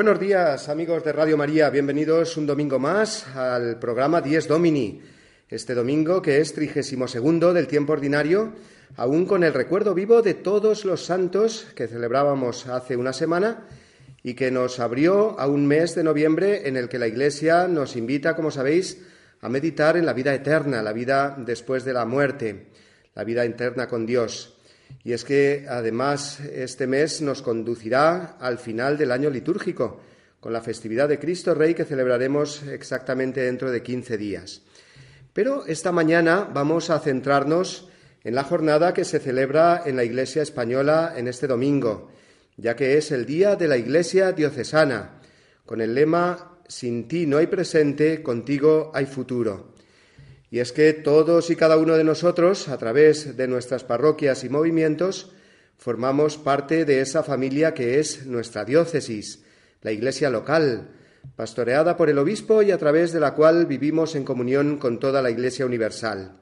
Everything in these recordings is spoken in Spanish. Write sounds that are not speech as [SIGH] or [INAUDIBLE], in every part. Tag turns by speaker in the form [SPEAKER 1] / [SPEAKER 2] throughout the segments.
[SPEAKER 1] Buenos días amigos de Radio María, bienvenidos un domingo más al programa Dies Domini. Este domingo que es trigésimo segundo del tiempo ordinario, aún con el recuerdo vivo de todos los santos que celebrábamos hace una semana y que nos abrió a un mes de noviembre en el que la Iglesia nos invita, como sabéis, a meditar en la vida eterna, la vida después de la muerte, la vida eterna con Dios. Y es que además este mes nos conducirá al final del año litúrgico, con la festividad de Cristo Rey que celebraremos exactamente dentro de 15 días. Pero esta mañana vamos a centrarnos en la jornada que se celebra en la Iglesia española en este domingo, ya que es el día de la Iglesia diocesana, con el lema Sin ti no hay presente, contigo hay futuro. Y es que todos y cada uno de nosotros, a través de nuestras parroquias y movimientos, formamos parte de esa familia que es nuestra diócesis, la iglesia local, pastoreada por el obispo y a través de la cual vivimos en comunión con toda la iglesia universal.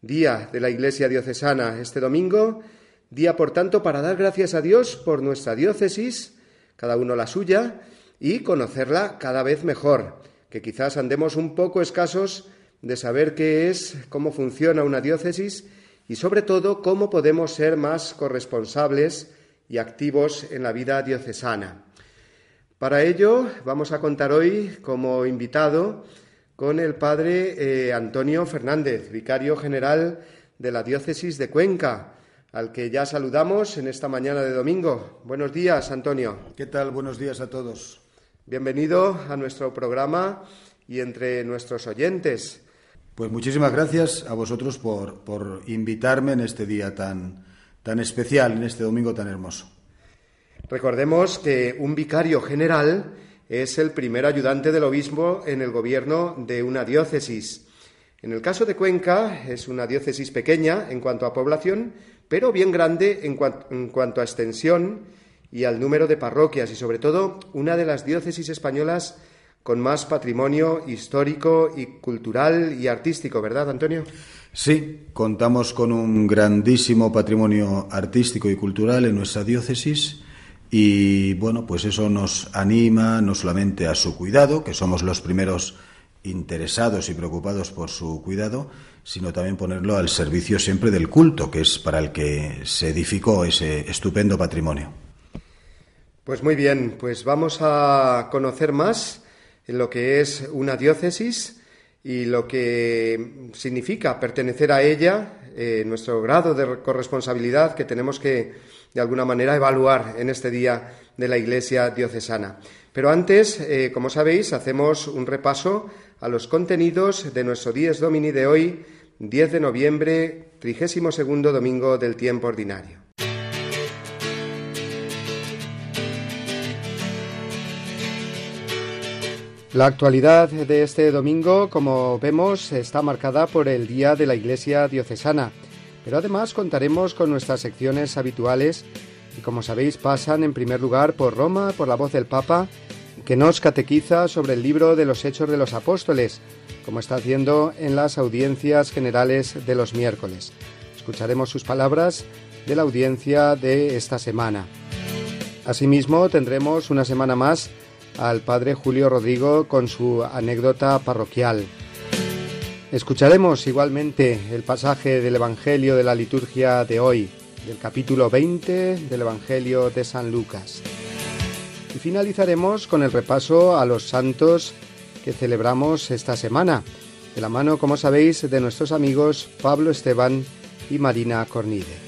[SPEAKER 1] Día de la iglesia diocesana este domingo, día por tanto para dar gracias a Dios por nuestra diócesis, cada uno la suya, y conocerla cada vez mejor, que quizás andemos un poco escasos de saber qué es, cómo funciona una diócesis y sobre todo cómo podemos ser más corresponsables y activos en la vida diocesana. Para ello vamos a contar hoy como invitado con el padre eh, Antonio Fernández, vicario general de la diócesis de Cuenca, al que ya saludamos en esta mañana de domingo. Buenos días, Antonio.
[SPEAKER 2] ¿Qué tal? Buenos días a todos.
[SPEAKER 1] Bienvenido a nuestro programa y entre nuestros oyentes.
[SPEAKER 2] Pues muchísimas gracias a vosotros por, por invitarme en este día tan, tan especial, en este domingo tan hermoso.
[SPEAKER 1] Recordemos que un vicario general es el primer ayudante del obispo en el gobierno de una diócesis. En el caso de Cuenca es una diócesis pequeña en cuanto a población, pero bien grande en, en, cuanto a extensión y al número de parroquias y sobre todo una de las diócesis españolas con más patrimonio histórico y cultural y artístico, ¿verdad, Antonio?
[SPEAKER 2] Sí, contamos con un grandísimo patrimonio artístico y cultural en nuestra diócesis y bueno, pues eso nos anima no solamente a su cuidado, que somos los primeros interesados y preocupados por su cuidado, sino también ponerlo al servicio siempre del culto, que es para el que se edificó ese estupendo patrimonio.
[SPEAKER 1] Pues muy bien, pues vamos a conocer más lo que es una diócesis y lo que significa pertenecer a ella, eh, nuestro grado de corresponsabilidad que tenemos que, de alguna manera, evaluar en este día de la Iglesia diocesana. Pero antes, eh, como sabéis, hacemos un repaso a los contenidos de nuestro Dies Domini de hoy, 10 de noviembre, 32 domingo del tiempo ordinario. La actualidad de este domingo, como vemos, está marcada por el Día de la Iglesia Diocesana, pero además contaremos con nuestras secciones habituales y como sabéis pasan en primer lugar por Roma, por la voz del Papa, que nos catequiza sobre el libro de los Hechos de los Apóstoles, como está haciendo en las audiencias generales de los miércoles. Escucharemos sus palabras de la audiencia de esta semana. Asimismo, tendremos una semana más al padre Julio Rodrigo con su anécdota parroquial. Escucharemos igualmente el pasaje del Evangelio de la liturgia de hoy, del capítulo 20 del Evangelio de San Lucas. Y finalizaremos con el repaso a los santos que celebramos esta semana, de la mano, como sabéis, de nuestros amigos Pablo Esteban y Marina Cornide.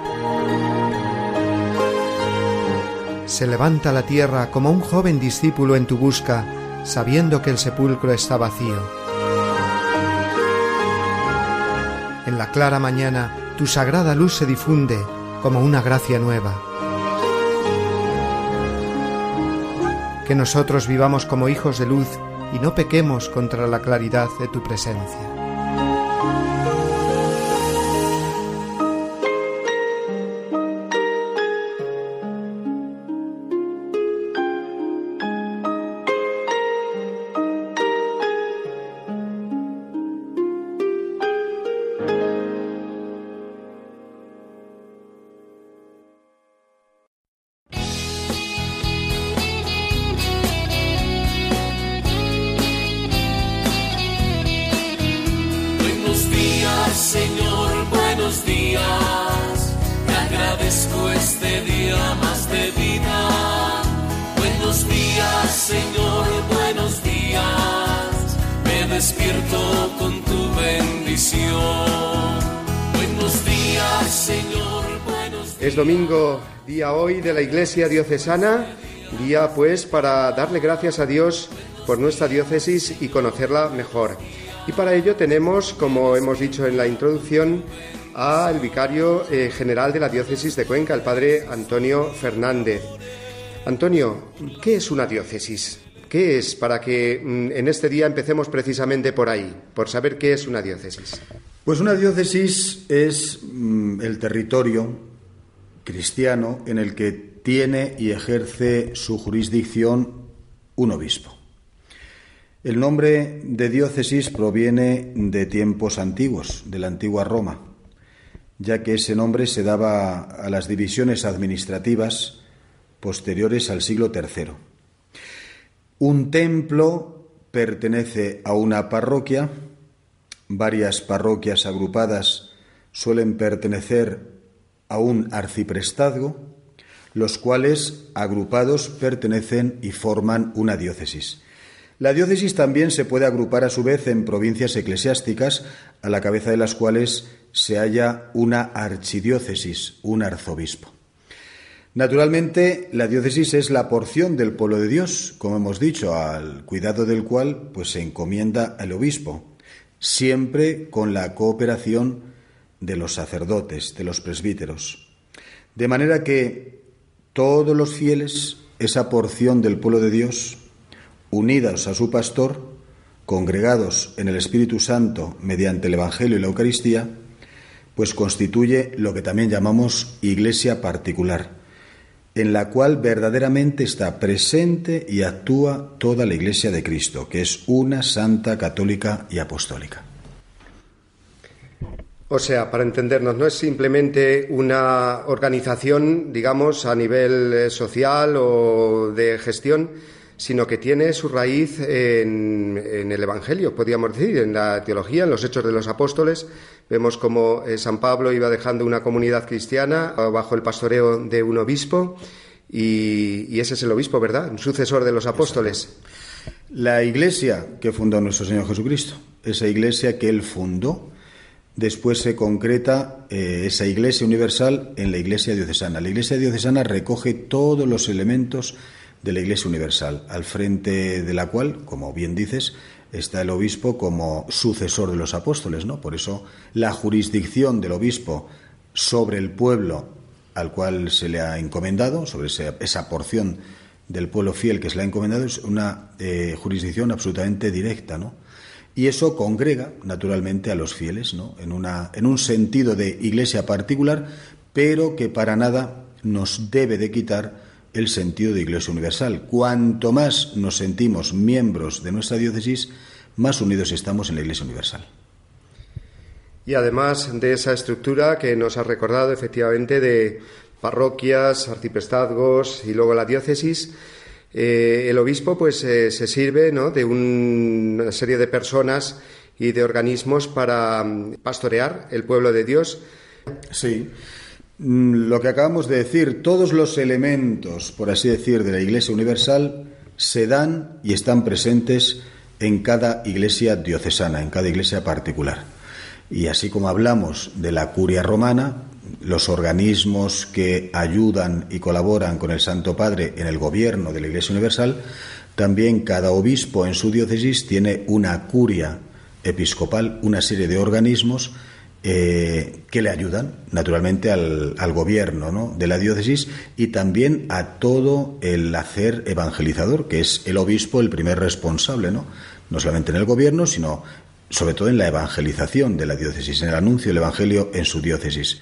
[SPEAKER 3] Se levanta la tierra como un joven discípulo en tu busca, sabiendo que el sepulcro está vacío. En la clara mañana tu sagrada luz se difunde como una gracia nueva. Que nosotros vivamos como hijos de luz y no pequemos contra la claridad de tu presencia.
[SPEAKER 1] Día hoy de la Iglesia Diocesana, día pues para darle gracias a Dios por nuestra diócesis y conocerla mejor. Y para ello tenemos, como hemos dicho en la introducción, al vicario eh, general de la diócesis de Cuenca, el padre Antonio Fernández. Antonio, ¿qué es una diócesis? ¿Qué es para que mm, en este día empecemos precisamente por ahí, por saber qué es una diócesis?
[SPEAKER 2] Pues una diócesis es mm, el territorio cristiano en el que tiene y ejerce su jurisdicción un obispo. El nombre de diócesis proviene de tiempos antiguos, de la antigua Roma, ya que ese nombre se daba a las divisiones administrativas posteriores al siglo III. Un templo pertenece a una parroquia, varias parroquias agrupadas suelen pertenecer a un arciprestazgo, los cuales agrupados pertenecen y forman una diócesis. La diócesis también se puede agrupar a su vez en provincias eclesiásticas, a la cabeza de las cuales se halla una archidiócesis, un arzobispo. Naturalmente, la diócesis es la porción del pueblo de Dios, como hemos dicho, al cuidado del cual pues se encomienda al obispo, siempre con la cooperación de los sacerdotes, de los presbíteros. De manera que todos los fieles, esa porción del pueblo de Dios, unidos a su pastor, congregados en el Espíritu Santo mediante el Evangelio y la Eucaristía, pues constituye lo que también llamamos iglesia particular, en la cual verdaderamente está presente y actúa toda la iglesia de Cristo, que es una santa católica y apostólica.
[SPEAKER 1] O sea, para entendernos, no es simplemente una organización, digamos, a nivel eh, social o de gestión, sino que tiene su raíz en, el Evangelio, podríamos decir, en la teología, en los hechos de los apóstoles. Vemos cómo eh, San Pablo iba dejando una comunidad cristiana bajo el pastoreo de un obispo, y, y ese es el obispo, ¿verdad? Un sucesor de los apóstoles.
[SPEAKER 2] La iglesia que fundó nuestro Señor Jesucristo, esa iglesia que él fundó, Después se concreta eh, esa Iglesia universal en la Iglesia diocesana. La Iglesia diocesana recoge todos los elementos de la Iglesia universal, al frente de la cual, como bien dices, está el obispo como sucesor de los apóstoles, ¿no? Por eso la jurisdicción del obispo sobre el pueblo al cual se le ha encomendado, sobre esa, porción del pueblo fiel que se le ha encomendado, es una eh, jurisdicción absolutamente directa, ¿no? Y eso congrega, naturalmente, a los fieles, ¿no? En, una, en un sentido de iglesia particular, pero que para nada nos debe de quitar el sentido de iglesia universal. Cuanto más nos sentimos miembros de nuestra diócesis, más unidos estamos en la iglesia universal.
[SPEAKER 1] Y además de esa estructura que nos ha recordado efectivamente de parroquias, arciprestazgos y luego la diócesis, eh, el obispo pues eh, se sirve de una serie de personas y de organismos para mm, pastorear el pueblo de Dios.
[SPEAKER 2] Sí. Mm, lo que acabamos de decir, todos los elementos, por así decir, de la Iglesia Universal se dan y están presentes en cada iglesia diocesana, en cada iglesia particular. Y así como hablamos de la curia romana, los organismos que ayudan y colaboran con el Santo Padre en el gobierno de la Iglesia Universal, también cada obispo en su diócesis tiene una curia episcopal, una serie de organismos eh, que le ayudan naturalmente al, al gobierno ¿no? de la diócesis y también a todo el hacer evangelizador, que es el obispo el primer responsable, ¿no? no solamente en el gobierno, sino sobre todo en la evangelización de la diócesis, en el anuncio del Evangelio en su diócesis.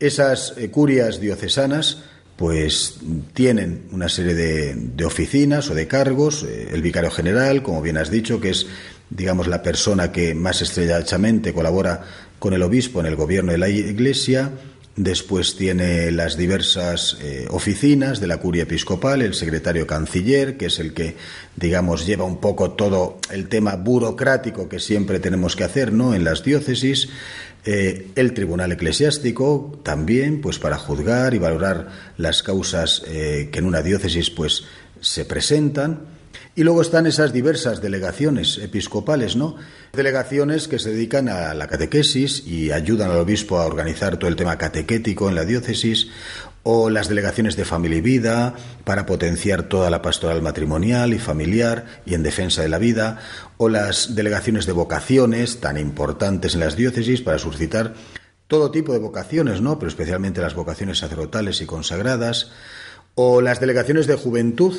[SPEAKER 2] Esas eh, curias diocesanas pues tienen una serie de, oficinas o de cargos, eh, el vicario general, como bien has dicho, que es digamos la persona que más estrechamente colabora con el obispo en el gobierno de la Iglesia, Después tiene las diversas eh, oficinas de la curia episcopal, el secretario canciller, que es el que, digamos, lleva un poco todo el tema burocrático que siempre tenemos que hacer, ¿no? En las diócesis. Eh, el tribunal eclesiástico también, pues para juzgar y valorar las causas eh, que en una diócesis, pues se presentan. Y luego están esas diversas delegaciones episcopales, ¿no? Delegaciones que se dedican a la catequesis y ayudan al obispo a organizar todo el tema catequético en la diócesis, o las delegaciones de familia y vida para potenciar toda la pastoral matrimonial y familiar y en defensa de la vida, o las delegaciones de vocaciones tan importantes en las diócesis para suscitar todo tipo de vocaciones, ¿no? Pero especialmente las vocaciones sacerdotales y consagradas, o las delegaciones de juventud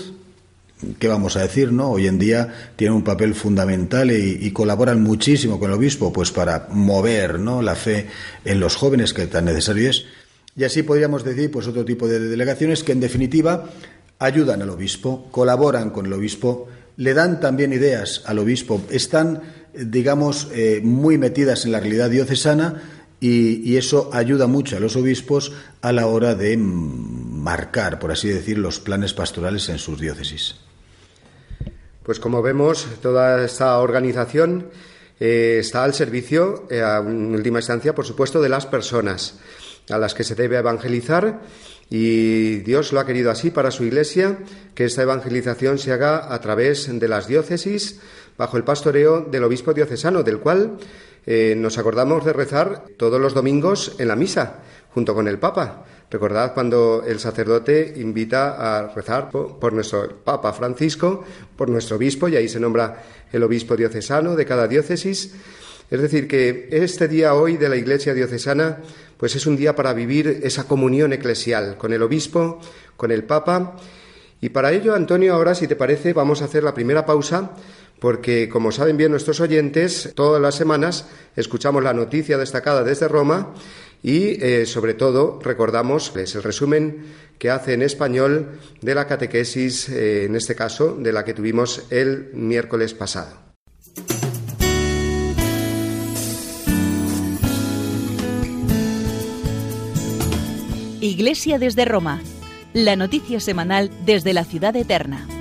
[SPEAKER 2] ¿qué vamos a decir? no Hoy en día tienen un papel fundamental y, colaboran muchísimo con el obispo pues para mover ¿no? la fe en los jóvenes que tan necesario es. Y así podríamos decir pues otro tipo de delegaciones que en definitiva ayudan al obispo, colaboran con el obispo, le dan también ideas al obispo, están digamos eh, muy metidas en la realidad diocesana y, eso ayuda mucho a los obispos a la hora de marcar, por así decir, los planes pastorales en sus diócesis.
[SPEAKER 1] Pues como vemos, toda esta organización eh, está al servicio, eh, en última instancia, por supuesto, de las personas a las que se debe evangelizar y Dios lo ha querido así para su Iglesia, que esta evangelización se haga a través de las diócesis, bajo el pastoreo del obispo diocesano, del cual eh, nos acordamos de rezar todos los domingos en la misa, junto con el Papa. Recordad cuando el sacerdote invita a rezar por, nuestro Papa Francisco, por nuestro obispo, y ahí se nombra el obispo diocesano de cada diócesis. Es decir, que este día hoy de la Iglesia diocesana, pues es un día para vivir esa comunión eclesial con el obispo, con el Papa. Y para ello, Antonio, ahora, si te parece, vamos a hacer la primera pausa, porque, como saben bien nuestros oyentes, todas las semanas escuchamos la noticia destacada desde Roma y, eh, sobre todo, recordamos el resumen que hace en español de la catequesis, eh, en este caso, de la que tuvimos el miércoles pasado.
[SPEAKER 4] Iglesia desde Roma, la noticia semanal desde la ciudad eterna.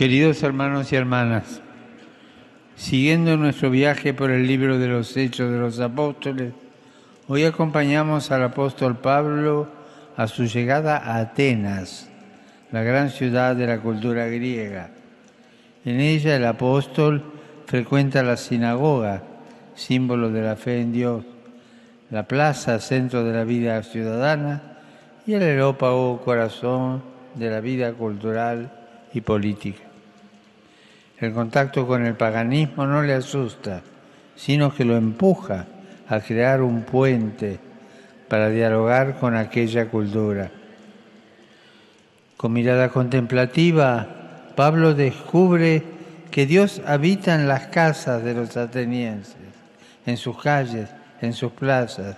[SPEAKER 5] Queridos hermanos y hermanas, siguiendo nuestro viaje por el libro de los Hechos de los Apóstoles, hoy acompañamos al apóstol Pablo a su llegada a Atenas, la gran ciudad de la cultura griega. En ella el apóstol frecuenta la sinagoga, símbolo de la fe en Dios, la plaza, centro de la vida ciudadana, y el aerópago, corazón de la vida cultural y política. El contacto con el paganismo no le asusta, sino que lo empuja a crear un puente para dialogar con aquella cultura. Con mirada contemplativa, Pablo descubre que Dios habita en las casas de los atenienses, en sus calles, en sus plazas.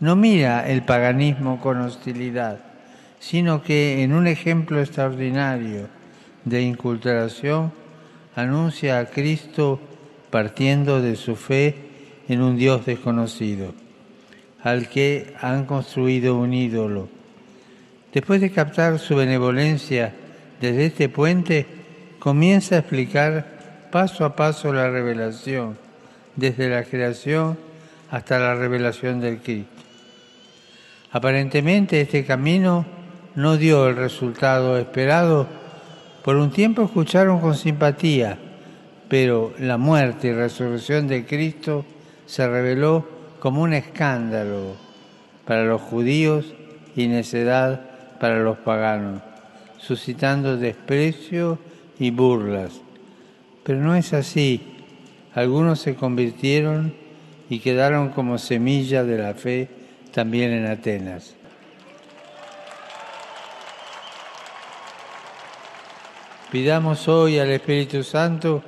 [SPEAKER 5] No mira el paganismo con hostilidad, sino que en un ejemplo extraordinario de inculturación anuncia a Cristo partiendo de su fe en un Dios desconocido, al que han construido un ídolo. Después de captar su benevolencia desde este puente, comienza a explicar paso a paso la revelación, desde la creación hasta la revelación del Cristo. Aparentemente este camino no dio el resultado esperado. Por un tiempo escucharon con simpatía, pero la muerte y resurrección de Cristo se reveló como un escándalo para los judíos y necedad para los paganos, suscitando desprecio y burlas. Pero no es así. Algunos se convirtieron y quedaron como semilla de la fe también en Atenas. Pidamos hoy al Espíritu Santo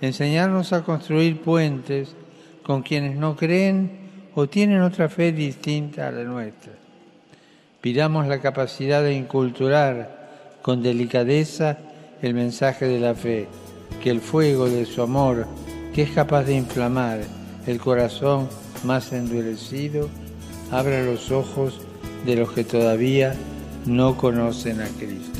[SPEAKER 5] enseñarnos a construir puentes con quienes no creen o tienen otra fe distinta a la nuestra. Pidamos la capacidad de inculturar con delicadeza el mensaje de la fe, que el fuego de su amor, que es capaz de inflamar el corazón más endurecido, abra los ojos de los que todavía no conocen a Cristo.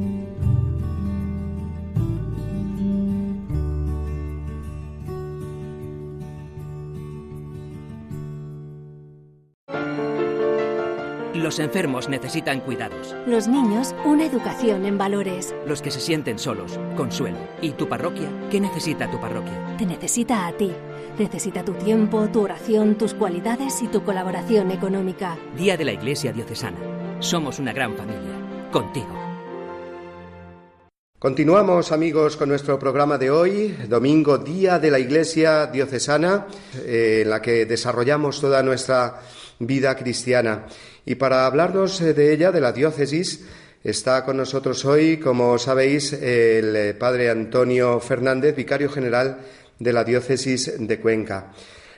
[SPEAKER 6] Los enfermos necesitan cuidados.
[SPEAKER 7] Los niños, una educación en valores.
[SPEAKER 6] Los que se sienten solos, consuelo. ¿Y tu parroquia? ¿Qué necesita tu parroquia?
[SPEAKER 7] Te necesita a ti. Necesita tu tiempo, tu oración, tus cualidades y tu colaboración económica.
[SPEAKER 6] Día de la Iglesia Diocesana. Somos una gran familia. Contigo.
[SPEAKER 1] Continuamos amigos con nuestro programa de hoy, domingo, Día de la Iglesia Diocesana, eh, en la que desarrollamos toda nuestra vida cristiana. Y para hablarnos eh, de ella, de la diócesis, está con nosotros hoy, como sabéis, el eh, padre Antonio Fernández, vicario general de la diócesis de Cuenca.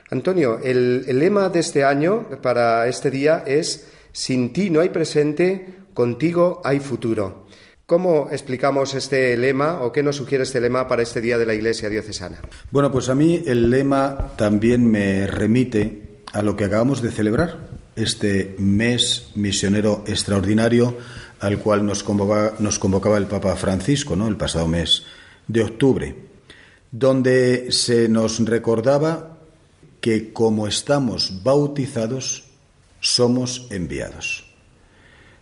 [SPEAKER 1] Antonio, el, lema de este año para este día es Sin ti no hay presente, contigo hay futuro. ¿Cómo explicamos este lema o qué nos sugiere este lema para este día de la Iglesia diocesana?
[SPEAKER 2] Bueno, pues a mí el lema también me remite a lo que acabamos de celebrar, este mes misionero extraordinario al cual nos convocaba, nos convocaba el Papa Francisco, ¿no? el pasado mes de octubre, donde se nos recordaba que como estamos bautizados, somos enviados.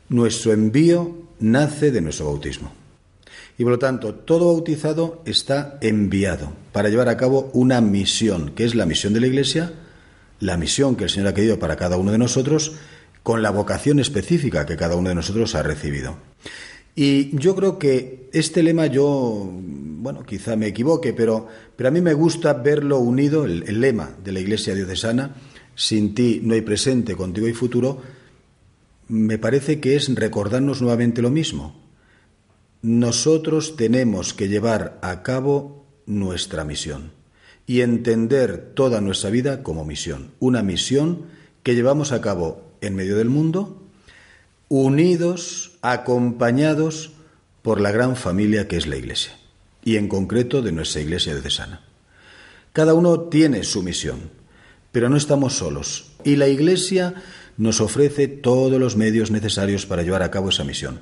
[SPEAKER 2] Nuestro envío nace de nuestro bautismo. Y por lo tanto, todo bautizado está enviado para llevar a cabo una misión, que es la misión de la Iglesia, la misión que el Señor ha querido para cada uno de nosotros con la vocación específica que cada uno de nosotros ha recibido. Y yo creo que este lema yo, bueno, quizá me equivoque, pero, pero a mí me gusta verlo unido, el, el lema de la Iglesia diocesana, sin ti no hay presente, contigo hay futuro, me parece que es recordarnos nuevamente lo mismo. Nosotros tenemos que llevar a cabo nuestra misión y entender toda nuestra vida como misión. Una misión que llevamos a cabo en medio del mundo, unidos, acompañados por la gran familia que es la Iglesia, y en concreto de nuestra Iglesia de Cesana. Cada uno tiene su misión, pero no estamos solos, y la Iglesia nos ofrece todos los medios necesarios para llevar a cabo esa misión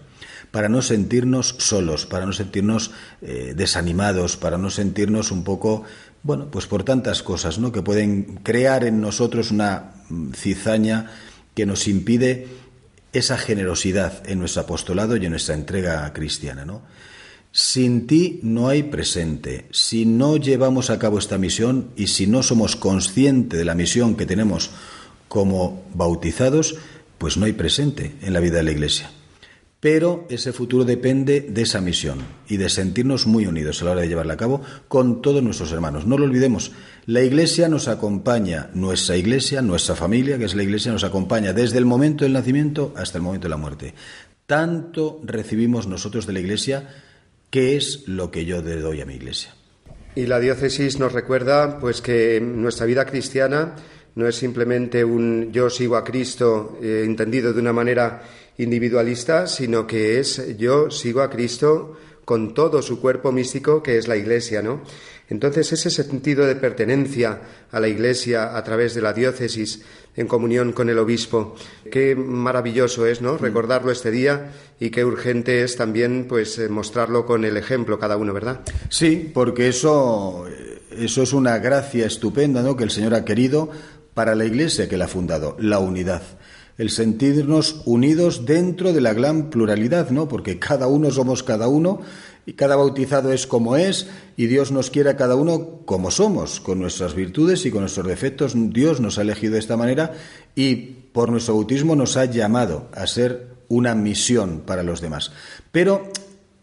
[SPEAKER 2] para no sentirnos solos, para no sentirnos eh, desanimados, para no sentirnos un poco, bueno, pues por tantas cosas, ¿no? Que pueden crear en nosotros una mm, cizaña que nos impide esa generosidad en nuestro apostolado y en nuestra entrega cristiana, ¿no? Sin ti no hay presente. Si no llevamos a cabo esta misión y si no somos conscientes de la misión que tenemos como bautizados, pues no hay presente en la vida de la Iglesia. Pero ese futuro depende de esa misión y de sentirnos muy unidos a la hora de llevarla a cabo con todos nuestros hermanos. No lo olvidemos, la Iglesia nos acompaña, nuestra Iglesia, nuestra familia, que es la Iglesia, nos acompaña desde el momento del nacimiento hasta el momento de la muerte. Tanto recibimos nosotros de la Iglesia, ¿qué es lo que yo le doy a mi Iglesia?
[SPEAKER 1] Y la diócesis nos recuerda pues que nuestra vida cristiana no es simplemente un yo sigo a Cristo eh, entendido de una manera individualista, sino que es yo sigo a Cristo con todo su cuerpo místico que es la Iglesia, ¿no? Entonces ese sentido de pertenencia a la Iglesia a través de la diócesis en comunión con el obispo, qué maravilloso es, ¿no? Recordarlo este día y qué urgente es también, pues, eh, mostrarlo con el ejemplo cada uno, ¿verdad?
[SPEAKER 2] Sí, porque eso, eso es una gracia estupenda, ¿no? Que el Señor ha querido para la Iglesia que la ha fundado, la unidad el sentirnos unidos dentro de la gran pluralidad, ¿no? Porque cada uno somos cada uno y cada bautizado es como es y Dios nos quiere a cada uno como somos, con nuestras virtudes y con nuestros defectos. Dios nos ha elegido de esta manera y por nuestro bautismo nos ha llamado a ser una misión para los demás. Pero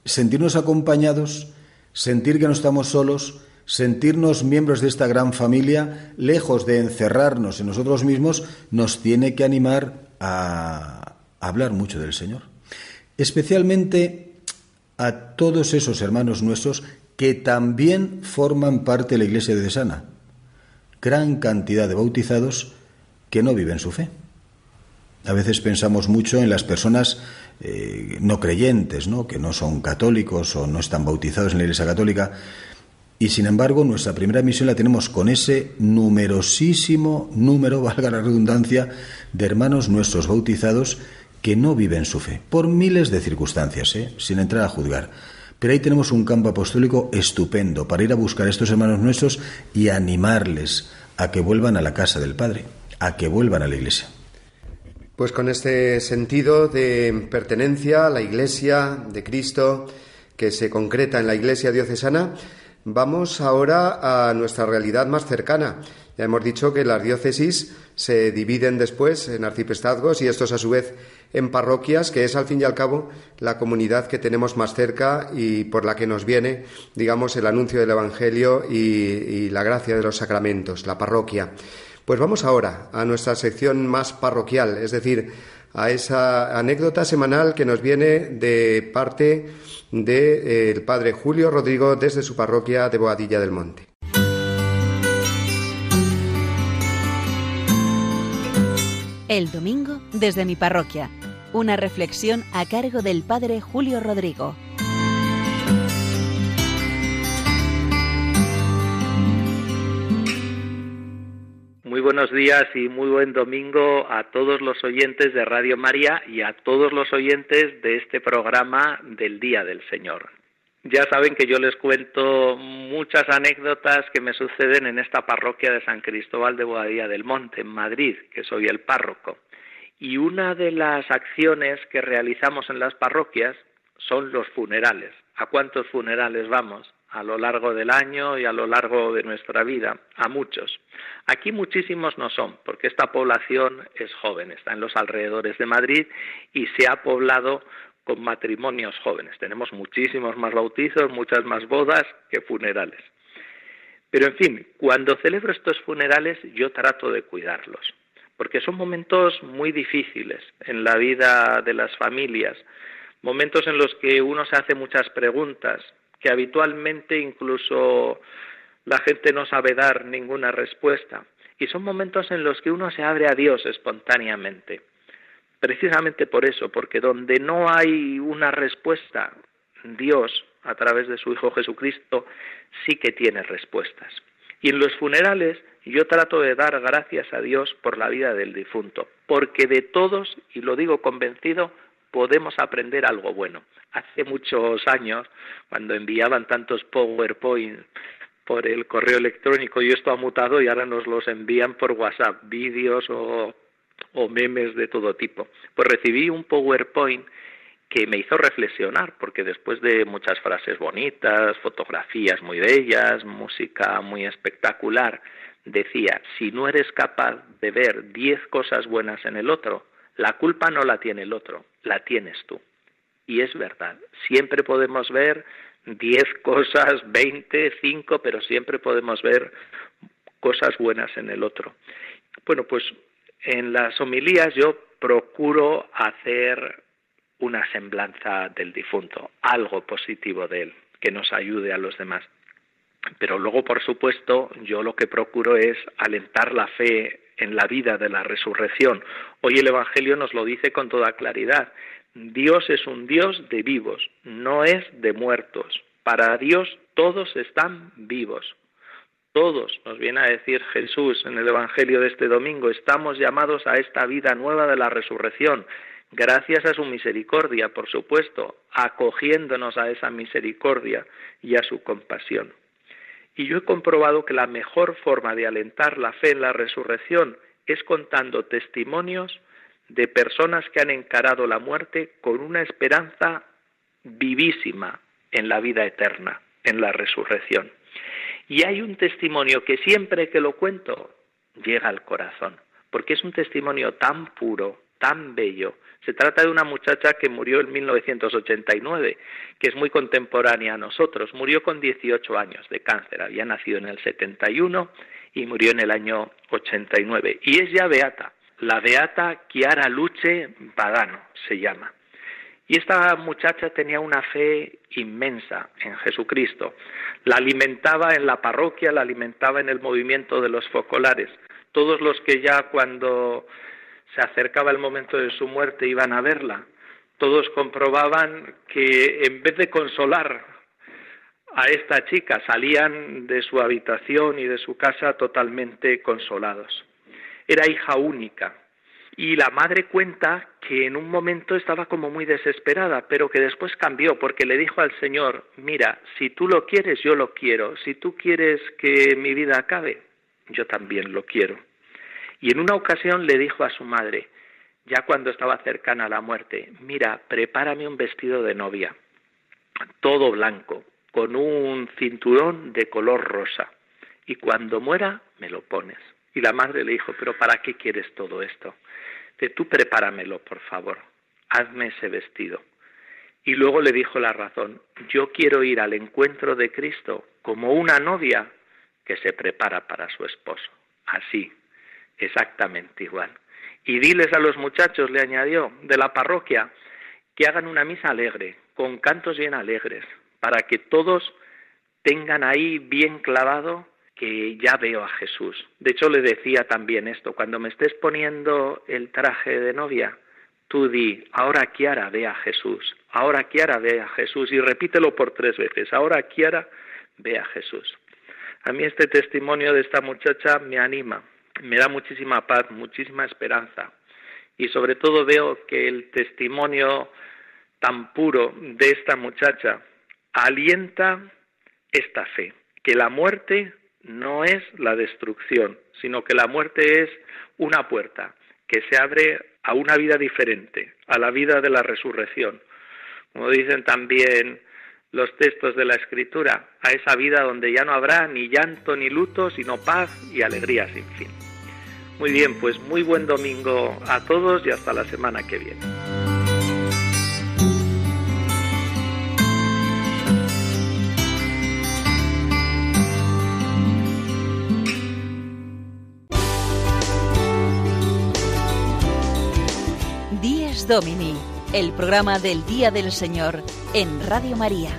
[SPEAKER 2] sentirnos acompañados, sentir que no estamos solos, sentirnos miembros de esta gran familia, lejos de encerrarnos en nosotros mismos, nos tiene que animar a hablar mucho del Señor. Especialmente a todos esos hermanos nuestros que también forman parte de la iglesia de Sana. Gran cantidad de bautizados que no viven su fe. A veces pensamos mucho en las personas eh, no creyentes, ¿no? que no son católicos o no están bautizados en la Iglesia Católica, y sin embargo, nuestra primera misión la tenemos con ese numerosísimo número, [LAUGHS] valga la redundancia, de hermanos nuestros bautizados que no viven su fe, por miles de circunstancias, ¿eh? sin entrar a juzgar. Pero ahí tenemos un campo apostólico estupendo para ir a buscar a estos hermanos nuestros y animarles a que vuelvan a la casa del Padre, a que vuelvan a la iglesia.
[SPEAKER 1] Pues con este sentido de pertenencia a la iglesia de Cristo que se concreta en la iglesia diocesana, Vamos ahora a nuestra realidad más cercana. Ya hemos dicho que las diócesis se dividen después en arciprestazgos y estos a su vez en parroquias, que es al fin y al cabo la comunidad que tenemos más cerca y por la que nos viene, digamos, el anuncio del Evangelio y, y la gracia de los sacramentos, la parroquia. Pues vamos ahora a nuestra sección más parroquial, es decir, a esa anécdota semanal que nos viene de parte del padre Julio Rodrigo desde su parroquia de Boadilla del Monte.
[SPEAKER 4] El domingo desde mi parroquia. Una reflexión a cargo del padre Julio Rodrigo.
[SPEAKER 8] Muy buenos días y muy buen domingo a todos los oyentes de Radio María y a todos los oyentes de este programa del Día del Señor. Ya saben que yo les cuento muchas anécdotas que me suceden en esta parroquia de San Cristóbal de Boadilla del Monte, en Madrid, que soy el párroco. Y una de las acciones que realizamos en las parroquias son los funerales. ¿A cuántos funerales vamos? A lo largo del año y a lo largo de nuestra vida, a muchos. Aquí muchísimos no son, porque esta población es joven, está en los alrededores de Madrid y se ha poblado con matrimonios jóvenes. Tenemos muchísimos más bautizos, muchas más bodas que funerales. Pero en fin, cuando celebro estos funerales yo trato de cuidarlos, porque son momentos muy difíciles en la vida de las familias, momentos en los que uno se hace muchas preguntas, que habitualmente incluso la gente no sabe dar ninguna respuesta. Y son momentos en los que uno se abre a Dios espontáneamente. precisamente por eso, porque donde no hay una respuesta, Dios, a través de su Hijo Jesucristo, sí que tiene respuestas. Y en los funerales yo trato de dar gracias a Dios por la vida del difunto, porque de todos, y lo digo convencido, podemos aprender algo bueno. Hace muchos años, cuando enviaban tantos PowerPoint por el correo electrónico, y esto ha mutado y ahora nos los envían por WhatsApp, vídeos o, o memes de todo tipo. Pues recibí un PowerPoint que me hizo reflexionar, porque después de muchas frases bonitas, fotografías muy bellas, música muy espectacular, decía, si no eres capaz de ver diez cosas buenas en el otro, la culpa no la tiene el otro, la tienes tú. Y es verdad, siempre podemos ver diez cosas, veinte, cinco, pero siempre podemos ver cosas buenas en el otro. Bueno, pues en las homilías yo procuro hacer una semblanza del difunto, algo positivo de él, que nos ayude a los demás. Pero luego, por supuesto, yo lo que procuro es alentar la fe en la vida de la resurrección. Hoy el Evangelio nos lo dice con toda claridad. Dios es un Dios de vivos, no es de muertos. Para Dios todos están vivos. Todos, nos viene a decir Jesús en el Evangelio de este domingo, estamos llamados a esta vida nueva de la resurrección gracias a su misericordia, por supuesto, acogiéndonos a esa misericordia y a su compasión. Y yo he comprobado que la mejor forma de alentar la fe en la resurrección es contando testimonios de personas que han encarado la muerte con una esperanza vivísima en la vida eterna, en la resurrección. Y hay un testimonio que siempre que lo cuento llega al corazón, porque es un testimonio tan puro, tan bello, se trata de una muchacha que murió en 1989, que es muy contemporánea a nosotros. Murió con 18 años de cáncer. Había nacido en el 71 y murió en el año 89. Y es ya beata. La beata Chiara Luce Badano se llama. Y esta muchacha tenía una fe inmensa en Jesucristo. La alimentaba en la parroquia, la alimentaba en el movimiento de los focolares. Todos los que ya cuando se acercaba el momento de su muerte, iban a verla. Todos comprobaban que en vez de consolar a esta chica, salían de su habitación y de su casa totalmente consolados. Era hija única. Y la madre cuenta que en un momento estaba como muy desesperada, pero que después cambió porque le dijo al Señor, mira, si tú lo quieres, yo lo quiero. Si tú quieres que mi vida acabe, yo también lo quiero. Y en una ocasión le dijo a su madre, ya cuando estaba cercana a la muerte, mira, prepárame un vestido de novia, todo blanco, con un cinturón de color rosa, y cuando muera me lo pones. Y la madre le dijo, pero ¿para qué quieres todo esto? De tú prepáramelo, por favor, hazme ese vestido. Y luego le dijo la razón, yo quiero ir al encuentro de Cristo como una novia que se prepara para su esposo. Así, exactamente igual. Y diles a los muchachos, le añadió, de la parroquia, que hagan una misa alegre, con cantos bien alegres, para que todos tengan ahí bien clavado que ya veo a Jesús. De hecho, le decía también esto, cuando me estés poniendo el traje de novia, tú di, ahora Kiara ve a Jesús, ahora Kiara ve a Jesús, y repítelo por tres veces, ahora Kiara ve a Jesús. A mí este testimonio de esta muchacha me anima, me da muchísima paz, muchísima esperanza. Y sobre todo veo que el testimonio tan puro de esta muchacha alienta esta fe, que la muerte no es la destrucción, sino que la muerte es una puerta que se abre a una vida diferente, a la vida de la resurrección. Como dicen también los textos de la Escritura, a esa vida donde ya no habrá ni llanto ni luto, sino paz y alegría sin fin. Muy bien, pues muy buen domingo a todos y hasta la semana que viene.
[SPEAKER 4] Díez Domini, el programa del Día del Señor en Radio María.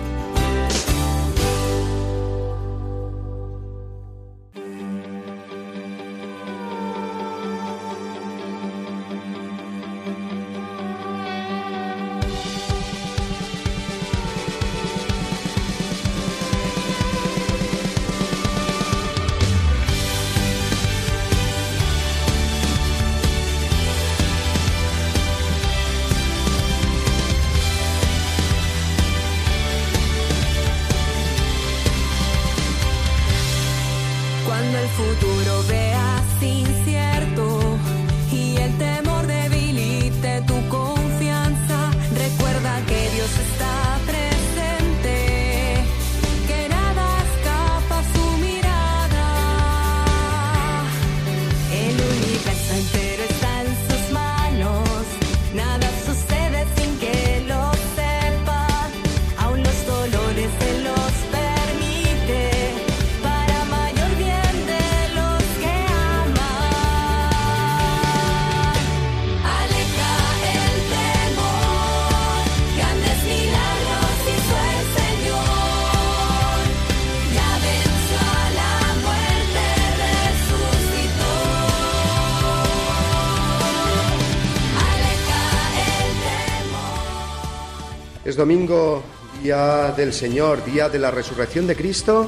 [SPEAKER 1] Domingo, día del Señor, día de la resurrección de Cristo,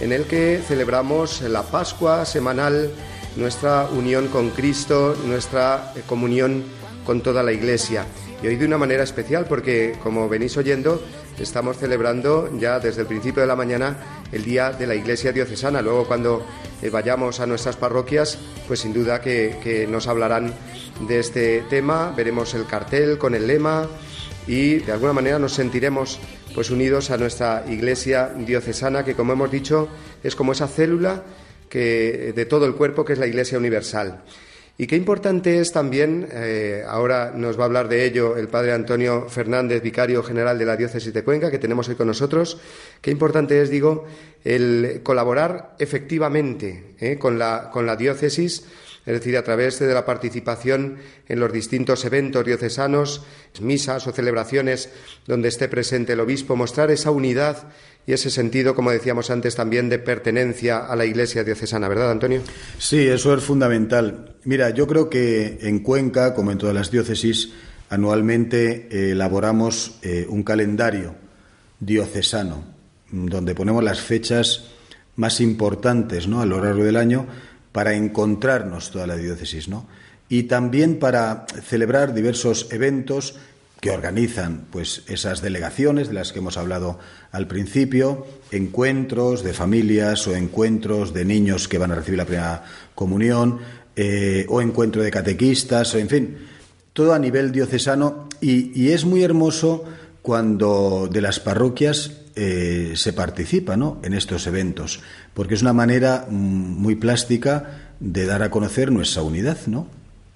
[SPEAKER 1] en el que celebramos la Pascua semanal, nuestra unión con Cristo, nuestra comunión con toda la Iglesia. Y hoy de una manera especial porque, como venís oyendo, estamos celebrando ya desde el principio de la mañana el Día de la Iglesia Diocesana. Luego, cuando eh, vayamos a nuestras parroquias, pues sin duda que nos hablarán de este tema. Veremos el cartel con el lema, y de alguna manera nos sentiremos pues unidos a nuestra iglesia diocesana que como hemos dicho es como esa célula que, de todo el cuerpo que es la iglesia universal. Y qué importante es también, eh, ahora nos va a hablar de ello el padre Antonio Fernández, vicario general de la diócesis de Cuenca, que tenemos hoy con nosotros, qué importante es, digo, el colaborar efectivamente eh, con, la, con la diócesis es decir, a través de la participación en los distintos eventos diocesanos, misas o celebraciones donde esté presente el obispo, mostrar esa unidad y ese sentido, como decíamos antes, también de pertenencia a la Iglesia diocesana, ¿verdad, Antonio?
[SPEAKER 2] Sí, eso es fundamental. Mira, yo creo que en Cuenca, como en todas las diócesis, anualmente eh, elaboramos eh, un calendario diocesano, donde ponemos las fechas más importantes ¿no? a lo largo del año para encontrarnos toda la diócesis, ¿no? Y también para celebrar diversos eventos que organizan pues esas delegaciones de las que hemos hablado al principio, encuentros de familias o encuentros de niños que van a recibir la primera comunión, eh, o encuentro de catequistas, o en fin, todo a nivel diocesano y, es muy hermoso cuando de las parroquias eh, se participa ¿no? en estos eventos porque es una manera mm, muy plástica de dar a conocer nuestra unidad, ¿no?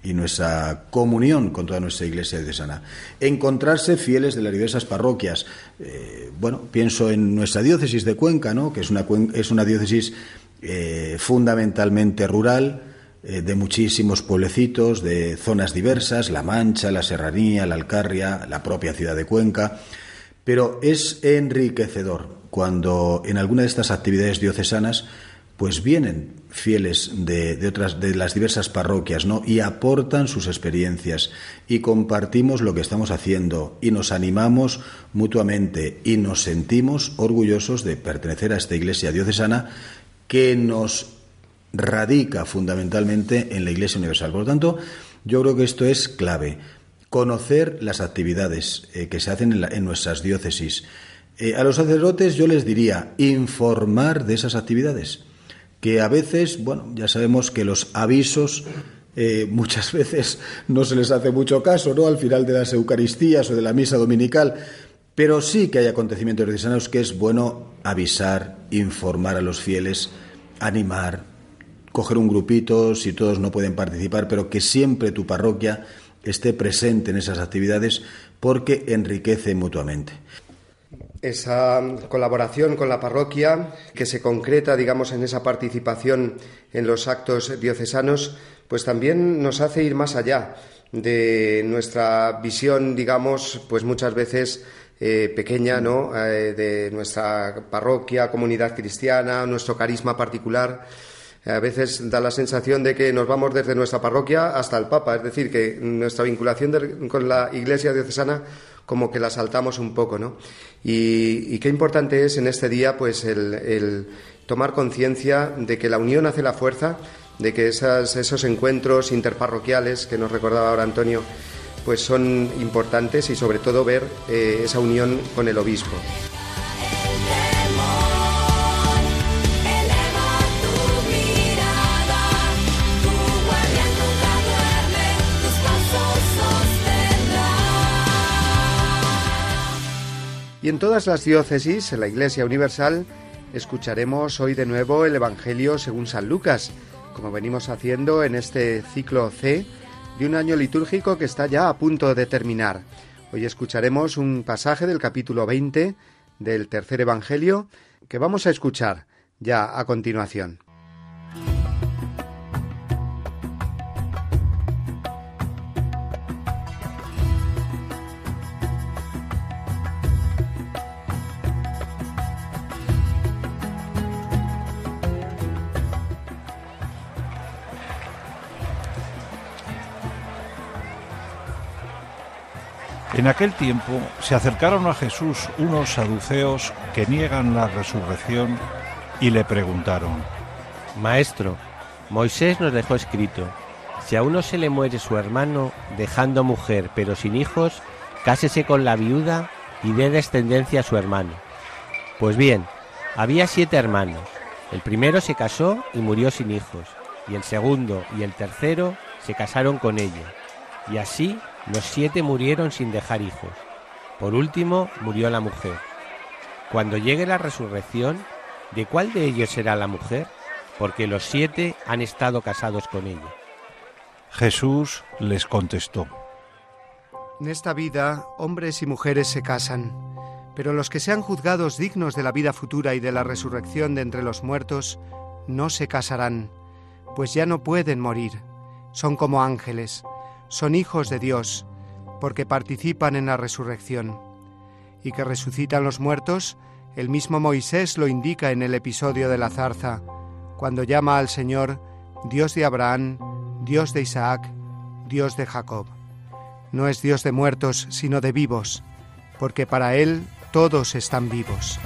[SPEAKER 2] y nuestra comunión con toda nuestra iglesia de Sana. Encontrarse fieles de las diversas parroquias. Eh, bueno, pienso en nuestra diócesis de Cuenca, ¿no? que es una, es una diócesis eh, fundamentalmente rural, de muchísimos pueblecitos, de zonas diversas, La Mancha, la Serranía, la Alcarria, la propia ciudad de Cuenca, pero es enriquecedor cuando en alguna de estas actividades diocesanas pues vienen fieles de, otras de las diversas parroquias, ¿no? Y aportan sus experiencias y compartimos lo que estamos haciendo y nos animamos mutuamente y nos sentimos orgullosos de pertenecer a esta iglesia diocesana que nos radica fundamentalmente en la Iglesia Universal. Por lo tanto, yo creo que esto es clave. Conocer las actividades eh, que se hacen en nuestras diócesis, eh, a los sacerdotes yo les diría informar de esas actividades, que a veces, bueno, ya sabemos que los avisos eh, muchas [LAUGHS] veces no se les hace mucho caso, ¿no? Al final de las Eucaristías o de la misa dominical, pero sí que hay acontecimientos diocesanos que es bueno avisar, informar a los fieles, animar, coger un grupito si todos no pueden participar, pero que siempre tu parroquia esté presente en esas actividades porque enriquece mutuamente
[SPEAKER 1] esa colaboración con la parroquia que se concreta, digamos, en esa participación en los actos diocesanos, pues también nos hace ir más allá de nuestra visión, digamos, pues muchas veces eh, pequeña, ¿no? Eh, de nuestra parroquia, comunidad cristiana, nuestro carisma particular. A veces da la sensación de que nos vamos desde nuestra parroquia hasta el Papa, es decir, que nuestra vinculación con la Iglesia diocesana como que la saltamos un poco, ¿no? Y, qué importante es en este día, pues, el, tomar conciencia de que la unión hace la fuerza, de que esos encuentros interparroquiales que nos recordaba ahora Antonio, pues son importantes y sobre todo ver eh, esa unión con el obispo. Y en todas las diócesis, en la Iglesia Universal, escucharemos hoy de nuevo el Evangelio según San Lucas, como venimos haciendo en este ciclo C de un año litúrgico que está ya a punto de terminar. Hoy escucharemos un pasaje del capítulo 20 del tercer Evangelio que vamos a escuchar ya a continuación.
[SPEAKER 9] En aquel tiempo se acercaron a Jesús unos saduceos que niegan la resurrección y le preguntaron,
[SPEAKER 10] Maestro, Moisés nos dejó escrito, si a uno se le muere su hermano dejando mujer pero sin hijos, cásese con la viuda y dé descendencia a su hermano. Pues bien, había siete hermanos. El primero se casó y murió sin hijos, y el segundo y el tercero se casaron con ella, y así los siete murieron sin dejar hijos. Por último murió la mujer. Cuando llegue la resurrección, ¿de cuál de ellos será la mujer? Porque los siete han estado casados con ella.
[SPEAKER 9] Jesús les contestó.
[SPEAKER 3] En esta vida, hombres y mujeres se casan, pero los que sean juzgados dignos de la vida futura y de la resurrección de entre los muertos, no se casarán, pues ya no pueden morir, son como ángeles son hijos de Dios, porque participan en la resurrección. Y que resucitan los muertos, el mismo Moisés lo indica en el episodio de la zarza, cuando llama al Señor Dios de Abraham, Dios de Isaac, Dios de Jacob. No es Dios de muertos, sino de vivos, porque para Él todos están vivos.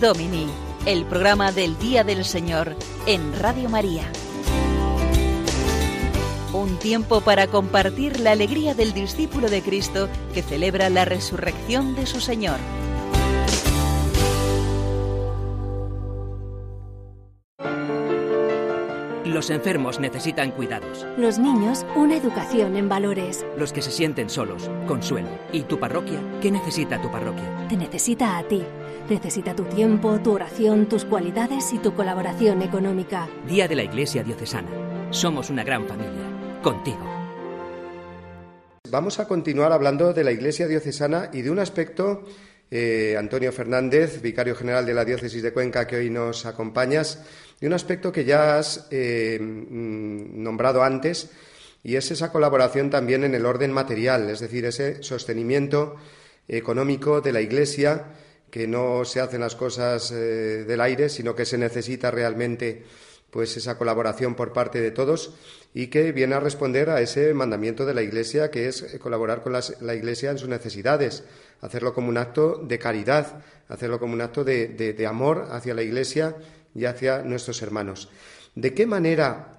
[SPEAKER 4] Domini, el programa del Día del Señor en Radio María. Un tiempo para compartir la alegría del discípulo de Cristo que celebra la resurrección de su Señor.
[SPEAKER 6] Los enfermos necesitan cuidados.
[SPEAKER 7] Los niños, una educación en valores.
[SPEAKER 6] Los que se sienten solos, consuelo. ¿Y tu parroquia? ¿Qué necesita tu parroquia?
[SPEAKER 7] Te necesita a ti. Necesita tu tiempo, tu oración, tus cualidades y tu colaboración económica.
[SPEAKER 6] Día de la Iglesia Diocesana. Somos una gran familia. Contigo.
[SPEAKER 1] Vamos a continuar hablando de la Iglesia Diocesana y de un aspecto, eh, Antonio Fernández, vicario general de la Diócesis de Cuenca, que hoy nos acompañas, de un aspecto que ya has eh, mm, nombrado antes, y es esa colaboración también en el orden material, es decir, ese sostenimiento económico de la Iglesia, que no se hacen las cosas eh, del aire, sino que se necesita realmente pues esa colaboración por parte de todos y que viene a responder a ese mandamiento de la Iglesia que es eh, colaborar con la Iglesia en sus necesidades, hacerlo como un acto de caridad, hacerlo como un acto de amor hacia la Iglesia y hacia nuestros hermanos. ¿De qué manera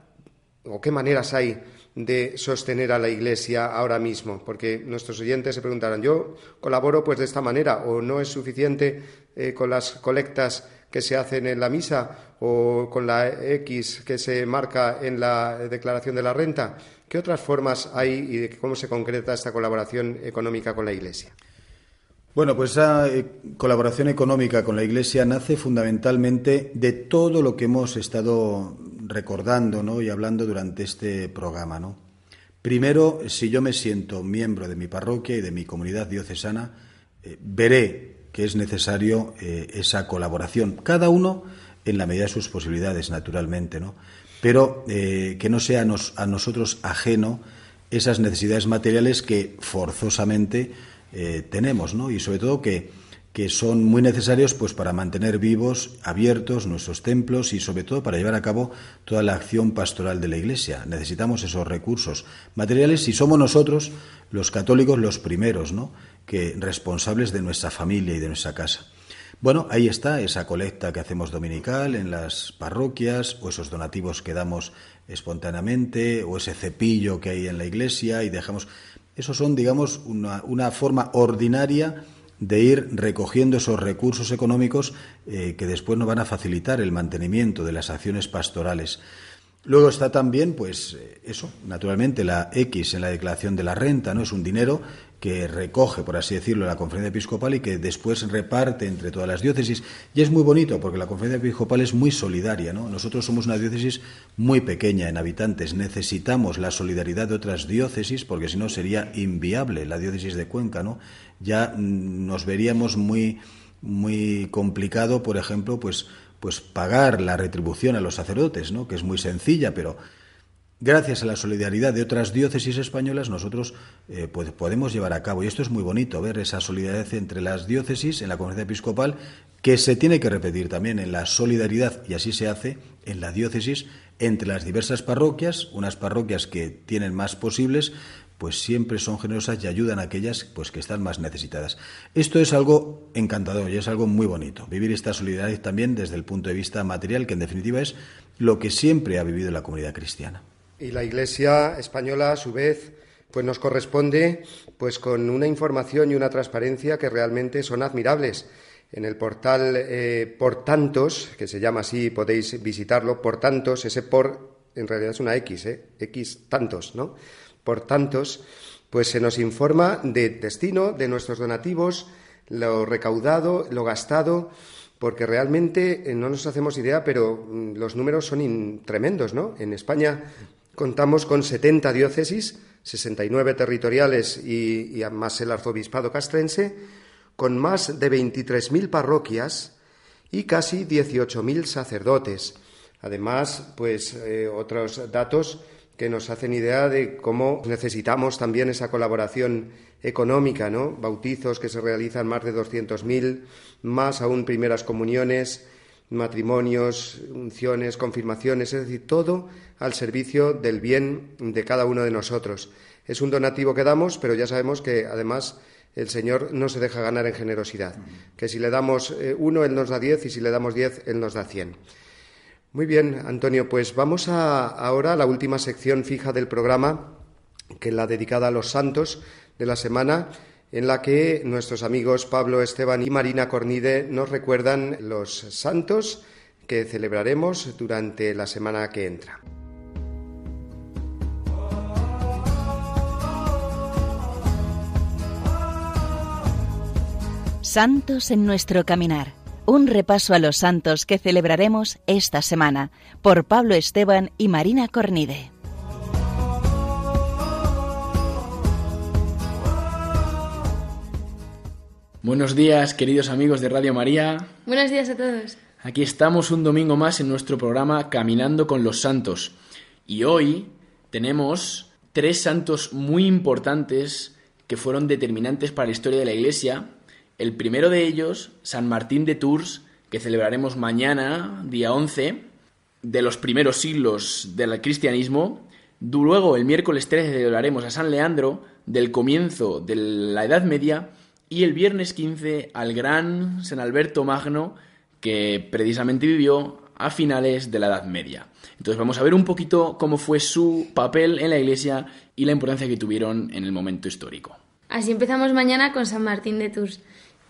[SPEAKER 1] o qué maneras hay de sostener a la Iglesia ahora mismo? Porque nuestros oyentes se preguntarán, yo colaboro pues de esta manera o no es suficiente eh, con las colectas que se hacen en la misa o con la X que se marca en la declaración de la renta. ¿Qué otras formas hay y de cómo se concreta esta colaboración económica con la Iglesia?
[SPEAKER 2] Bueno, pues esa eh, colaboración económica con la Iglesia nace fundamentalmente de todo lo que hemos estado recordando ¿no? y hablando durante este programa. ¿no? Primero, si yo me siento miembro de mi parroquia y de mi comunidad diocesana, eh, veré que es necesario eh, esa colaboración, cada uno en la medida de sus posibilidades, naturalmente, ¿no? pero que no sea a nosotros ajeno esas necesidades materiales que forzosamente eh, tenemos, ¿no? Y sobre todo que, que son muy necesarios pues para mantener vivos, abiertos nuestros templos y sobre todo para llevar a cabo toda la acción pastoral de la Iglesia. Necesitamos esos recursos materiales y somos nosotros los católicos los primeros, ¿no? Que responsables de nuestra familia y de nuestra casa. Bueno, ahí está esa colecta que hacemos dominical en las parroquias o esos donativos que damos espontáneamente o ese cepillo que hay en la iglesia y dejamos... Esos son, digamos, una, una forma ordinaria de ir recogiendo esos recursos económicos eh, que después nos van a facilitar el mantenimiento de las acciones pastorales. Luego está también, pues, eh, eso, naturalmente, la X en la declaración de la renta, ¿no? Es un dinero que recoge, por así decirlo, la conferencia episcopal y que después reparte entre todas las diócesis. Y es muy bonito porque la conferencia episcopal es muy solidaria. ¿no? Nosotros somos una diócesis muy pequeña en habitantes. Necesitamos la solidaridad de otras diócesis porque si no sería inviable la diócesis de Cuenca. ¿no? Ya nos veríamos muy, muy complicado, por ejemplo, pues, pues pagar la retribución a los sacerdotes, ¿no? que es muy sencilla, pero gracias a la solidaridad de otras diócesis españolas, nosotros eh, podemos llevar a cabo. Y esto es muy bonito, ver esa solidaridad entre las diócesis en la conferencia episcopal, que se tiene que repetir también en la solidaridad, y así se hace, en la diócesis entre las diversas parroquias, unas parroquias que tienen más posibles, pues siempre son generosas y ayudan a aquellas pues que están más necesitadas. Esto es algo encantador y es algo muy bonito, vivir esta solidaridad también desde el punto de vista material, que en definitiva es lo que siempre ha vivido la comunidad cristiana.
[SPEAKER 1] Y la Iglesia española, a su vez, pues nos corresponde pues con una información y una transparencia que realmente son admirables. En el portal eh, Por Tantos, que se llama así, podéis visitarlo, Por Tantos, ese por en realidad es una X, ¿eh? X tantos, ¿no? Por tantos, pues se nos informa de destino, de nuestros donativos, lo recaudado, lo gastado, porque realmente eh, no nos hacemos idea, pero mm, los números son tremendos, ¿no? En España Contamos con 70 diócesis, 69 territoriales y, más el arzobispado castrense, con más de 23.000 parroquias y casi 18.000 sacerdotes. Además, pues eh, otros datos que nos hacen idea de cómo necesitamos también esa colaboración económica, ¿no? Bautizos que se realizan más de 200.000, más aún primeras comuniones, matrimonios, unciones, confirmaciones, es decir, todo al servicio del bien de cada uno de nosotros. Es un donativo que damos, pero ya sabemos que además el Señor no se deja ganar en generosidad, que si le damos eh, uno, Él nos da diez y si le damos diez, Él nos da cien. Muy bien, Antonio, pues vamos a, ahora a la última sección fija del programa, que es la dedicada a los santos de la semana en la que nuestros amigos Pablo Esteban y Marina Cornide nos recuerdan los santos que celebraremos durante la semana que entra.
[SPEAKER 4] Santos en nuestro caminar. Un repaso a los santos que celebraremos esta semana por Pablo Esteban y Marina Cornide.
[SPEAKER 11] Buenos días, queridos amigos de Radio María.
[SPEAKER 12] Buenos días a todos.
[SPEAKER 11] Aquí estamos un domingo más en nuestro programa Caminando con los Santos. Y hoy tenemos tres santos muy importantes que fueron determinantes para la historia de la Iglesia. El primero de ellos, San Martín de Tours, que celebraremos mañana, día 11, de los primeros siglos del cristianismo. Luego, el miércoles 13, celebraremos a San Leandro, del comienzo de la Edad Media y el viernes 15 al gran San Alberto Magno, que precisamente vivió a finales de la Edad Media. Entonces vamos a ver un poquito cómo fue su papel en la Iglesia y la importancia que tuvieron en el momento histórico.
[SPEAKER 12] Así empezamos mañana con San Martín de Tours,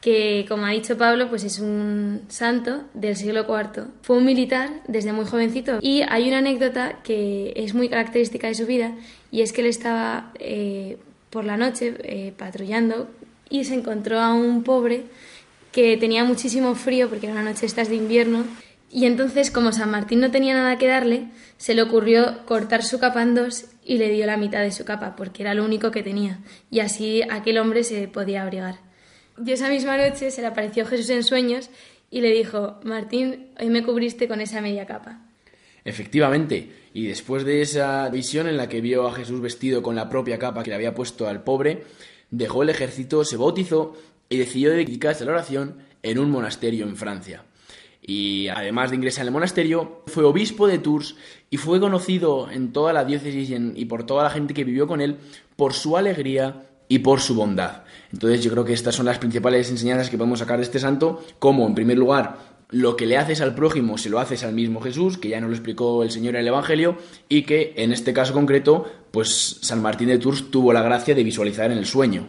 [SPEAKER 12] que como ha dicho Pablo, pues es un santo del siglo IV. Fue un militar desde muy jovencito y hay una anécdota que es muy característica de su vida y es que él estaba eh, por la noche eh, patrullando y se encontró a un pobre que tenía muchísimo frío porque era una noche estas de invierno y entonces como San Martín no tenía nada que darle, se le ocurrió cortar su capa en dos y le dio la mitad de su capa porque era lo único que tenía y así aquel hombre se podía abrigar. Y esa misma noche se le apareció Jesús en sueños y le dijo, Martín, hoy me cubriste con esa media capa.
[SPEAKER 11] Efectivamente, y después de esa visión en la que vio a Jesús vestido con la propia capa que le había puesto al pobre, dejó el ejército, se bautizó y decidió dedicarse a la oración en un monasterio en Francia. Y además de ingresar en el monasterio, fue obispo de Tours y fue conocido en toda la diócesis y, por toda la gente que vivió con él por su alegría y por su bondad. Entonces yo creo que estas son las principales enseñanzas que podemos sacar de este santo, como en primer lugar lo que le haces al prójimo se lo haces al mismo Jesús, que ya nos lo explicó el Señor en el Evangelio, y que en este caso concreto, pues San Martín de Tours tuvo la gracia de visualizar en el sueño.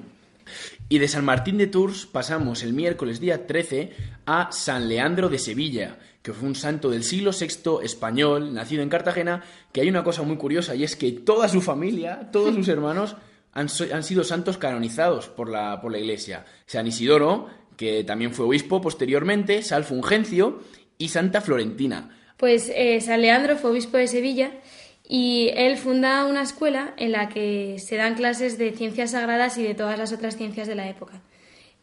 [SPEAKER 11] Y de San Martín de Tours pasamos el miércoles día 13 a San Leandro de Sevilla, que fue un santo del siglo VI español, nacido en Cartagena, que hay una cosa muy curiosa y es que toda su familia, todos sus [LAUGHS] hermanos, han, sido santos canonizados por la, por la Iglesia. San Isidoro, que también fue obispo posteriormente, San Fulgencio y Santa Florentina.
[SPEAKER 12] Pues eh, San Leandro fue obispo de Sevilla y él funda una escuela en la que se dan clases de ciencias sagradas y de todas las otras ciencias de la época.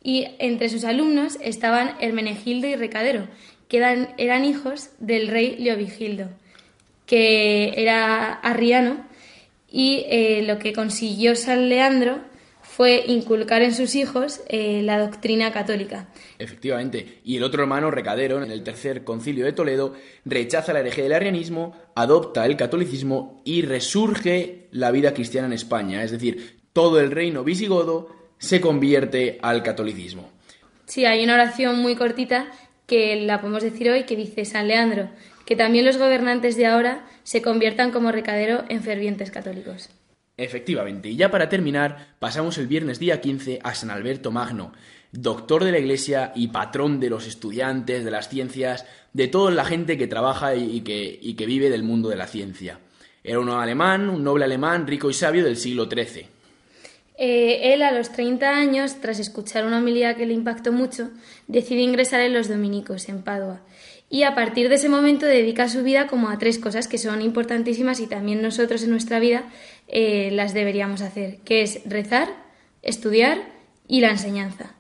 [SPEAKER 12] Y entre sus alumnos estaban Hermenegildo y Recadero, que eran, eran hijos del rey Leovigildo, que era arriano, y eh, lo que consiguió San Leandro fue inculcar en sus hijos eh, la doctrina católica.
[SPEAKER 11] Efectivamente, y el otro hermano, Recadero, en el tercer concilio de Toledo, rechaza la herejía del arrianismo, adopta el catolicismo y resurge la vida cristiana en España, es decir, todo el reino visigodo se convierte al catolicismo.
[SPEAKER 12] Sí, hay una oración muy cortita que la podemos decir hoy que dice San Leandro, que también los gobernantes de ahora se conviertan como recadero en fervientes católicos.
[SPEAKER 11] Efectivamente, y ya para terminar, pasamos el viernes día 15 a San Alberto Magno, doctor de la Iglesia y patrón de los estudiantes, de las ciencias, de toda la gente que trabaja y que, y que vive del mundo de la ciencia. Era un alemán, un noble alemán rico y sabio del siglo XIII.
[SPEAKER 12] Eh, él a los 30 años, tras escuchar una homilía que le impactó mucho, decide ingresar en los dominicos, en Padua, y a partir de ese momento dedica su vida como a tres cosas que son importantísimas y también nosotros en nuestra vida eh, las deberíamos hacer, que es rezar, estudiar y la enseñanza.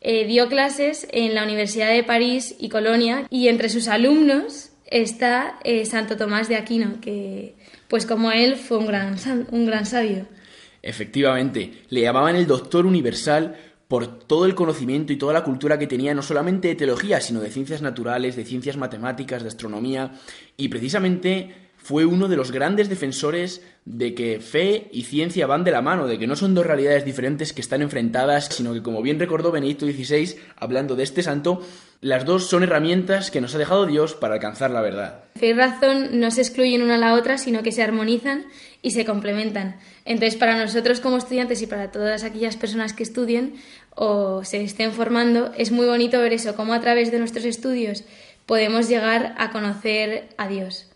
[SPEAKER 12] Eh, dio clases en la Universidad de París y Colonia y entre sus alumnos está eh, Santo Tomás de Aquino, que pues como él fue un gran, un gran sabio.
[SPEAKER 11] Efectivamente, le llamaban el doctor universal por todo el conocimiento y toda la cultura que tenía, no solamente de teología, sino de ciencias naturales, de ciencias matemáticas, de astronomía, y precisamente fue uno de los grandes defensores de que fe y ciencia van de la mano, de que no son dos realidades diferentes que están enfrentadas, sino que, como bien recordó Benedicto XVI, hablando de este santo, las dos son herramientas que nos ha dejado Dios para alcanzar la verdad.
[SPEAKER 12] Fe y razón no se excluyen una a la otra, sino que se armonizan y se complementan. Entonces, para nosotros como estudiantes y para todas aquellas personas que estudien, o se estén formando, es muy bonito ver eso, cómo a través de nuestros estudios podemos llegar a conocer a Dios.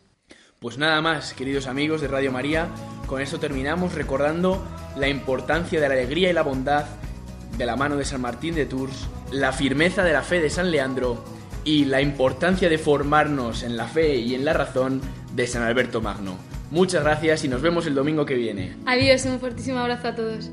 [SPEAKER 11] Pues nada más, queridos amigos de Radio María, con eso terminamos recordando la importancia de la alegría y la bondad de la mano de San Martín de Tours, la firmeza de la fe de San Leandro y la importancia de formarnos en la fe y en la razón de San Alberto Magno. Muchas gracias y nos vemos el domingo que viene.
[SPEAKER 12] Adiós, un fuertísimo abrazo a todos.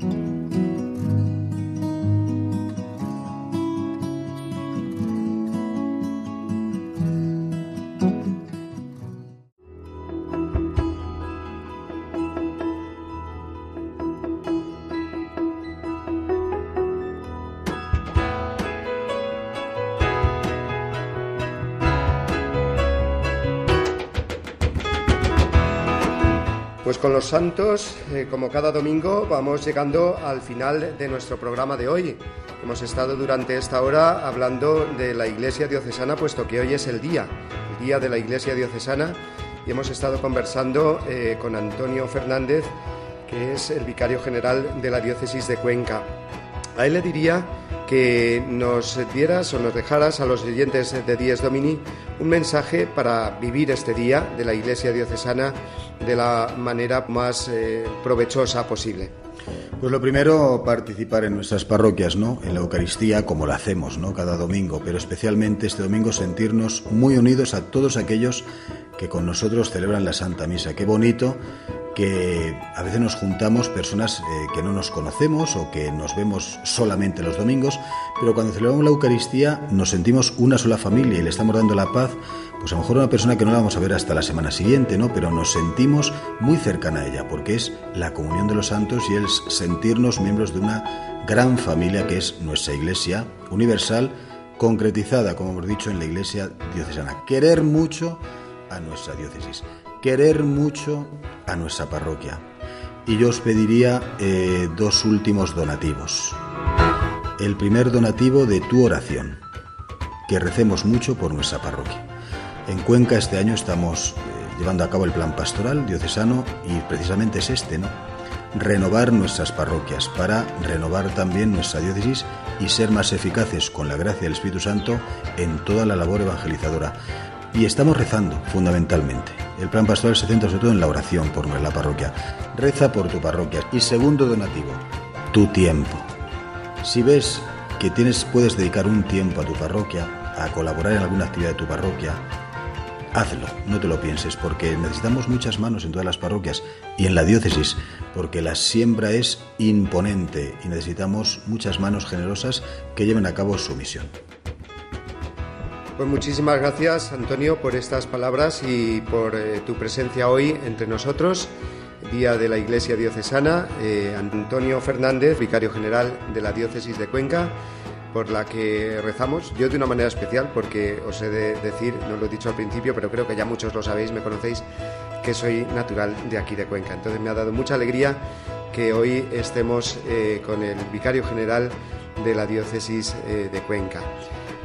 [SPEAKER 1] Con los santos, eh, como cada domingo, vamos llegando al final de nuestro programa de hoy. Hemos estado durante esta hora hablando de la Iglesia Diocesana, puesto que hoy es el día, el día de la Iglesia Diocesana, y hemos estado conversando eh, con Antonio Fernández, que es el vicario general de la Diócesis de Cuenca. A él le diría que nos dieras o nos dejaras a los oyentes de Dies Domini un mensaje para vivir este día de la Iglesia Diocesana de la manera más eh, provechosa posible.
[SPEAKER 2] Pues lo primero, participar en nuestras parroquias, ¿no? En la Eucaristía, como la hacemos, ¿no? Cada domingo, pero especialmente este domingo sentirnos muy unidos a todos aquellos que con nosotros celebran la Santa Misa. Qué bonito que a veces nos juntamos personas eh, que no nos conocemos o que nos vemos solamente los domingos, pero cuando celebramos la Eucaristía nos sentimos una sola familia y le estamos dando la paz, pues a lo mejor una persona que no la vamos a ver hasta la semana siguiente, ¿no? Pero nos sentimos muy cercana a ella, porque es la comunión de los santos y el sentirnos miembros de una gran familia que es nuestra Iglesia universal, concretizada, como hemos dicho, en la Iglesia diocesana. Querer mucho a nuestra diócesis querer mucho a nuestra parroquia. y yo os pediría eh, dos últimos donativos. El primer donativo de tu oración, que recemos mucho por nuestra parroquia. En Cuenca este año estamos eh, llevando a cabo el plan pastoral diocesano y precisamente es este, ¿no? Renovar nuestras parroquias para renovar también nuestra diócesis y ser más eficaces con la gracia del Espíritu Santo en toda la labor evangelizadora. Y estamos rezando fundamentalmente. El plan pastoral se centra sobre todo en la oración por la parroquia. Reza por tu parroquia. Y segundo donativo, tu tiempo. Si ves que tienes, puedes dedicar un tiempo a tu parroquia, a colaborar en alguna actividad de tu parroquia, hazlo, no te lo pienses, porque necesitamos muchas manos en todas las parroquias y en la diócesis, porque la siembra es imponente y necesitamos muchas manos generosas que lleven a cabo su misión.
[SPEAKER 1] Pues muchísimas gracias, Antonio, por estas palabras y por eh, tu presencia hoy entre nosotros, Día de la Iglesia Diocesana. Eh, Antonio Fernández, vicario general de la Diócesis de Cuenca, por la que rezamos, yo de una manera especial, porque os he de decir, no lo he dicho al principio, pero creo que ya muchos lo sabéis, me conocéis, que soy natural de aquí de Cuenca. Entonces me ha dado mucha alegría que hoy estemos eh, con el vicario general de la diócesis de Cuenca.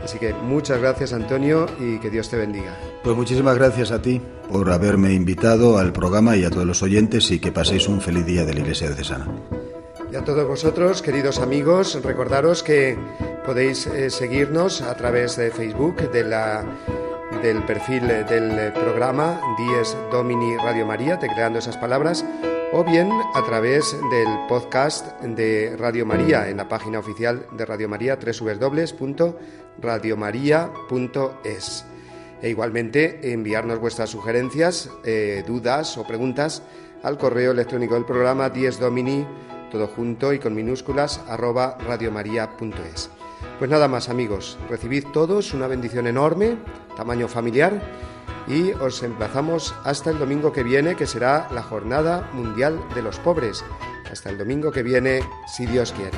[SPEAKER 1] Así que muchas gracias Antonio y que Dios te bendiga.
[SPEAKER 2] Pues muchísimas gracias a ti por haberme invitado al programa y a todos los oyentes y que paséis un feliz día de la Iglesia Diocesana.
[SPEAKER 1] Y a todos vosotros, queridos amigos, recordaros que podéis eh, seguirnos a través de Facebook, de la, del perfil del programa Dies Domini Radio María, tecleando esas palabras, o bien a través del podcast de Radio María en la página oficial de Radio María, www.radiomaria.es. E igualmente enviarnos vuestras sugerencias, eh, dudas o preguntas al correo electrónico del programa Dies Domini todo junto y con minúsculas, arroba radiomaria.es. Pues nada más amigos, recibid todos una bendición enorme, tamaño familiar, y os emplazamos hasta el domingo que viene, que será la Jornada Mundial de los Pobres. Hasta el domingo que viene, si Dios quiere.